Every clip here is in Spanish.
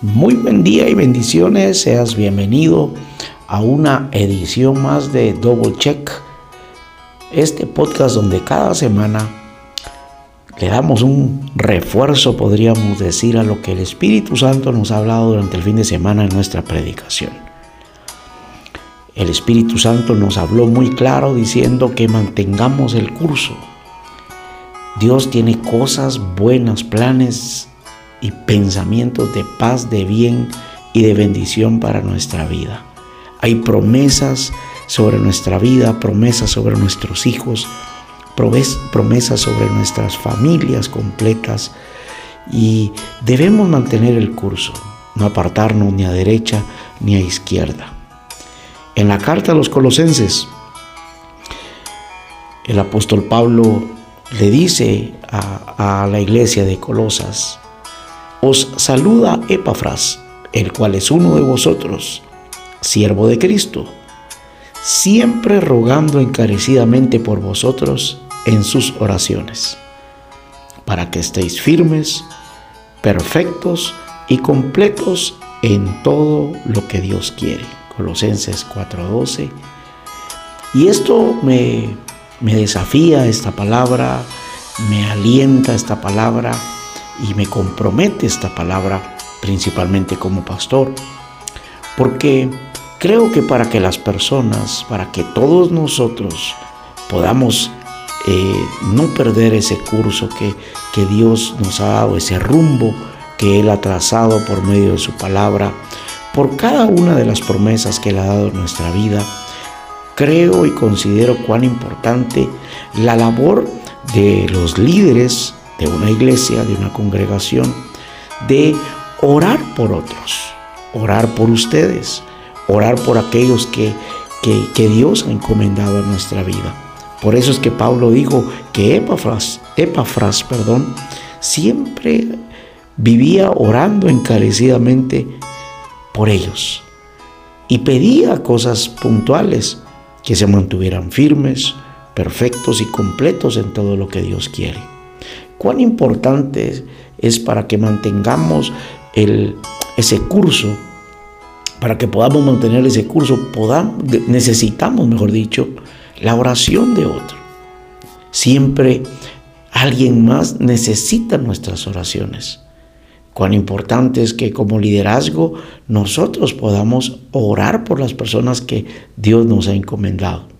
Muy buen día y bendiciones, seas bienvenido a una edición más de Double Check, este podcast donde cada semana le damos un refuerzo, podríamos decir, a lo que el Espíritu Santo nos ha hablado durante el fin de semana en nuestra predicación. El Espíritu Santo nos habló muy claro diciendo que mantengamos el curso. Dios tiene cosas buenas, planes y pensamientos de paz, de bien y de bendición para nuestra vida. Hay promesas sobre nuestra vida, promesas sobre nuestros hijos, promesas sobre nuestras familias completas y debemos mantener el curso, no apartarnos ni a derecha ni a izquierda. En la carta a los colosenses, el apóstol Pablo le dice a, la iglesia de Colosas, os saluda Epafras, el cual es uno de vosotros, siervo de Cristo, siempre rogando encarecidamente por vosotros en sus oraciones, para que estéis firmes, perfectos y completos en todo lo que Dios quiere. Colosenses 4:12. Y esto me, me desafía esta palabra, me alienta esta palabra y me compromete esta palabra principalmente como pastor, porque creo que para que las personas, para que todos nosotros podamos eh, no perder ese curso que, que Dios nos ha dado, ese rumbo que Él ha trazado por medio de su palabra, por cada una de las promesas que Él ha dado en nuestra vida, creo y considero cuán importante la labor de los líderes de una iglesia, de una congregación, de orar por otros, orar por ustedes, orar por aquellos que, que, Dios ha encomendado a nuestra vida. Por eso es que Pablo dijo que Epafras, Epafras perdón, siempre vivía orando encarecidamente por ellos y pedía cosas puntuales, que se mantuvieran firmes, perfectos y completos en todo lo que Dios quiere cuán importante es para que mantengamos el, ese curso, para que podamos mantener ese curso, podamos, necesitamos, mejor dicho, la oración de otro. Siempre alguien más necesita nuestras oraciones. Cuán importante es que como liderazgo nosotros podamos orar por las personas que Dios nos ha encomendado.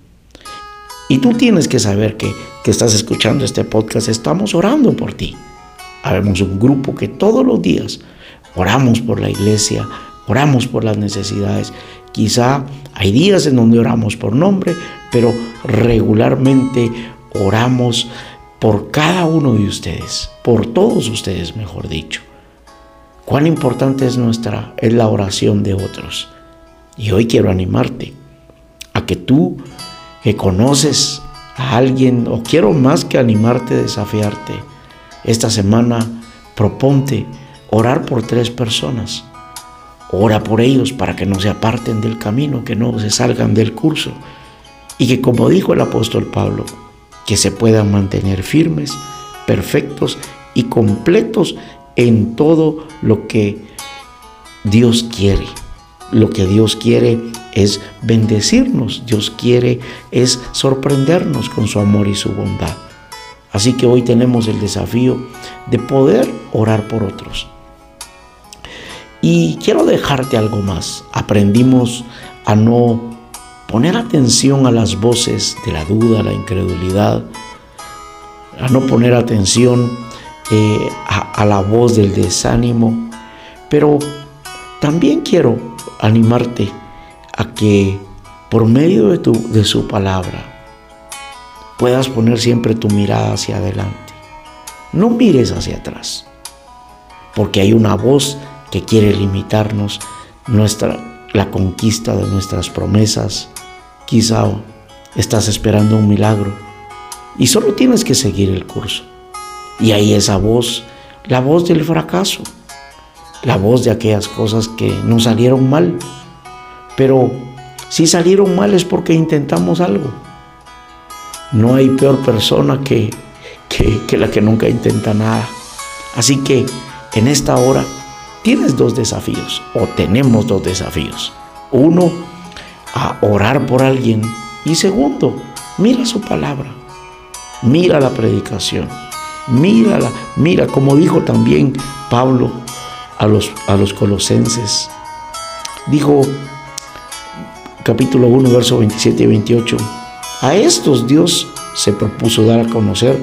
Y tú tienes que saber que que estás escuchando este podcast, estamos orando por ti. Habemos un grupo que todos los días oramos por la iglesia, oramos por las necesidades. Quizá hay días en donde oramos por nombre, pero regularmente oramos por cada uno de ustedes, por todos ustedes, mejor dicho. Cuán importante es nuestra es la oración de otros. Y hoy quiero animarte a que tú que conoces a alguien o quiero más que animarte, desafiarte. Esta semana proponte orar por tres personas. Ora por ellos para que no se aparten del camino, que no se salgan del curso y que como dijo el apóstol Pablo, que se puedan mantener firmes, perfectos y completos en todo lo que Dios quiere. Lo que Dios quiere es bendecirnos, Dios quiere es sorprendernos con su amor y su bondad. Así que hoy tenemos el desafío de poder orar por otros. Y quiero dejarte algo más. Aprendimos a no poner atención a las voces de la duda, la incredulidad, a no poner atención eh, a, a la voz del desánimo, pero también quiero animarte a que por medio de, tu, de su palabra puedas poner siempre tu mirada hacia adelante. No mires hacia atrás, porque hay una voz que quiere limitarnos nuestra, la conquista de nuestras promesas. Quizá estás esperando un milagro y solo tienes que seguir el curso. Y ahí esa voz, la voz del fracaso, la voz de aquellas cosas que no salieron mal, pero si salieron mal es porque intentamos algo. No hay peor persona que, que, la que nunca intenta nada. Así que en esta hora tienes dos desafíos o tenemos dos desafíos. Uno, a orar por alguien y segundo, mira su palabra, mira la predicación, mírala, mira como dijo también Pablo a los, a los colosenses. Dijo capítulo 1, verso 27 y 28, a estos Dios se propuso dar a conocer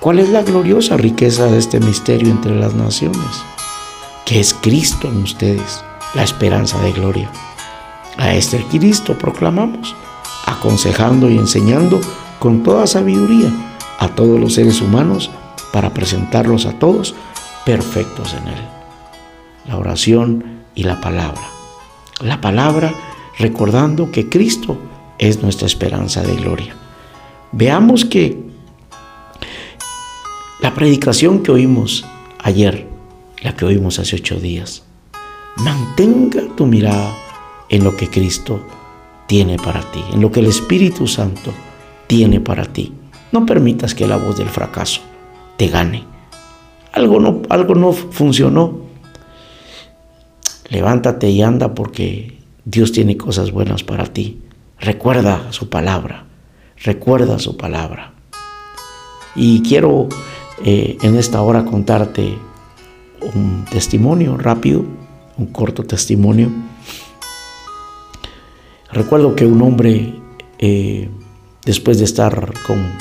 cuál es la gloriosa riqueza de este misterio entre las naciones, que es Cristo en ustedes, la esperanza de gloria. A este Cristo proclamamos, aconsejando y enseñando con toda sabiduría a todos los seres humanos para presentarlos a todos perfectos en Él. La oración y la palabra. La palabra recordando que Cristo es nuestra esperanza de gloria. Veamos que la predicación que oímos ayer, la que oímos hace ocho días, mantenga tu mirada en lo que Cristo tiene para ti, en lo que el Espíritu Santo tiene para ti. No permitas que la voz del fracaso te gane. Algo no, algo no funcionó. Levántate y anda porque Dios tiene cosas buenas para ti. Recuerda su palabra. Recuerda su palabra. Y quiero eh, en esta hora contarte un testimonio rápido, un corto testimonio Recuerdo que un hombre, eh, después de estar con,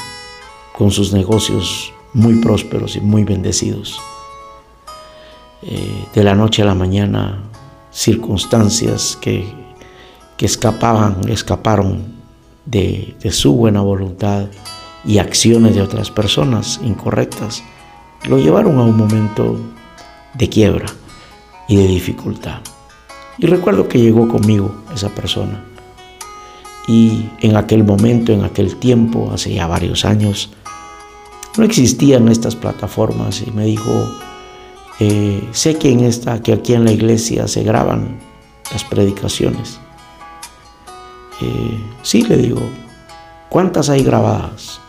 con, sus negocios muy prósperos y muy bendecidos, eh, de la noche a la mañana, circunstancias que, que escapaban, escaparon de, de su buena voluntad y acciones de otras personas incorrectas, lo llevaron a un momento de quiebra y de dificultad. Y recuerdo que llegó conmigo esa persona y en aquel momento, en aquel tiempo, hace ya varios años, no existían estas plataformas y me dijo, eh, sé que, en esta, que aquí en la iglesia se graban las predicaciones. Eh, sí, le digo, ¿cuántas hay grabadas?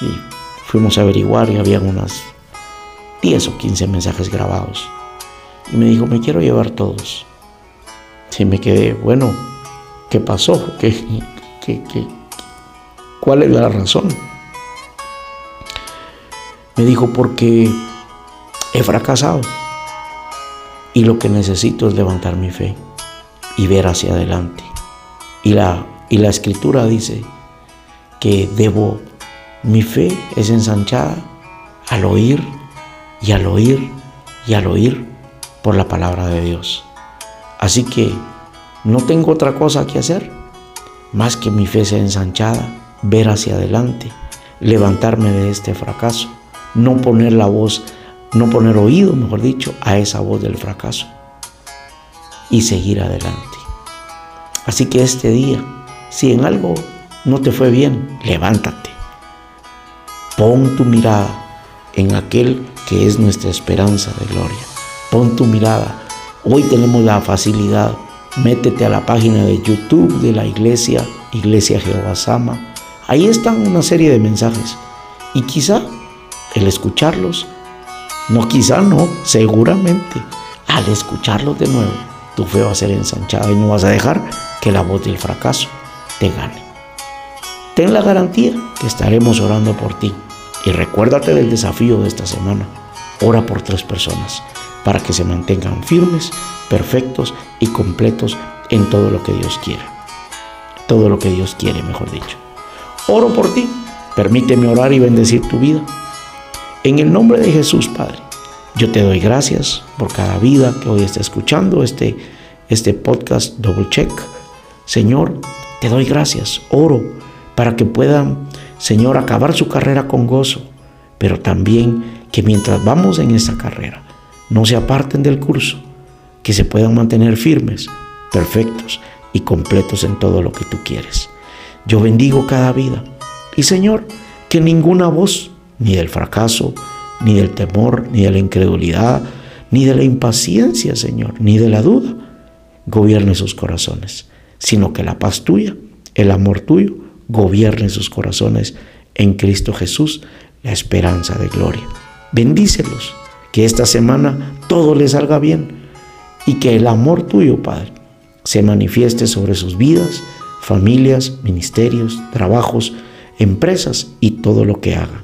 Y fuimos a averiguar y habían unas 10 o 15 mensajes grabados. Y me dijo, me quiero llevar todos. Y me quedé, bueno, ¿Qué pasó? ¿Qué, qué, cuál es la razón? Me dijo, porque he fracasado y lo que necesito es levantar mi fe y ver hacia adelante. Y la, y la escritura dice que debo, mi fe es ensanchada al oír y al oír y al oír por la palabra de Dios. Así que no tengo otra cosa que hacer más que mi fe sea ensanchada, ver hacia adelante, levantarme de este fracaso, no poner la voz, no poner oído, mejor dicho, a esa voz del fracaso y seguir adelante. Así que este día, si en algo no te fue bien, levántate. Pon tu mirada en aquel que es nuestra esperanza de gloria. Pon tu mirada. Hoy tenemos la facilidad métete a la página de YouTube de la iglesia, Iglesia Jehová Sama. Ahí están una serie de mensajes. Y quizá el escucharlos, no quizá no, seguramente, al escucharlos de nuevo, tu fe va a ser ensanchada y no vas a dejar que la voz del fracaso te gane. Ten la garantía que estaremos orando por ti. Y recuérdate del desafío de esta semana. Ora por tres personas para que se mantengan firmes perfectos y completos en todo lo que Dios quiere. Todo lo que Dios quiere, mejor dicho. Oro por ti. Permíteme orar y bendecir tu vida. En el nombre de Jesús, Padre, yo te doy gracias por cada vida que hoy está escuchando este, este podcast Double Check. Señor, te doy gracias. Oro para que puedan, Señor, acabar su carrera con gozo, pero también que mientras vamos en esa carrera, no se aparten del curso, que se puedan mantener firmes, perfectos y completos en todo lo que tú quieres. Yo bendigo cada vida y Señor, que ninguna voz, ni del fracaso, ni del temor, ni de la incredulidad, ni de la impaciencia, Señor, ni de la duda, gobierne sus corazones, sino que la paz tuya, el amor tuyo, gobierne sus corazones en Cristo Jesús, la esperanza de gloria. Bendícelos Que esta semana todo le salga bien y que el amor tuyo, Padre, se manifieste sobre sus vidas, familias, ministerios, trabajos, empresas y todo lo que hagan.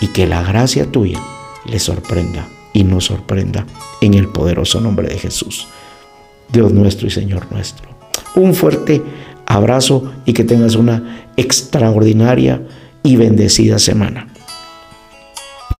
Y que la gracia tuya les sorprenda y nos sorprenda en el poderoso nombre de Jesús. Dios nuestro y Señor nuestro. Un fuerte abrazo y que tengas una extraordinaria y bendecida semana.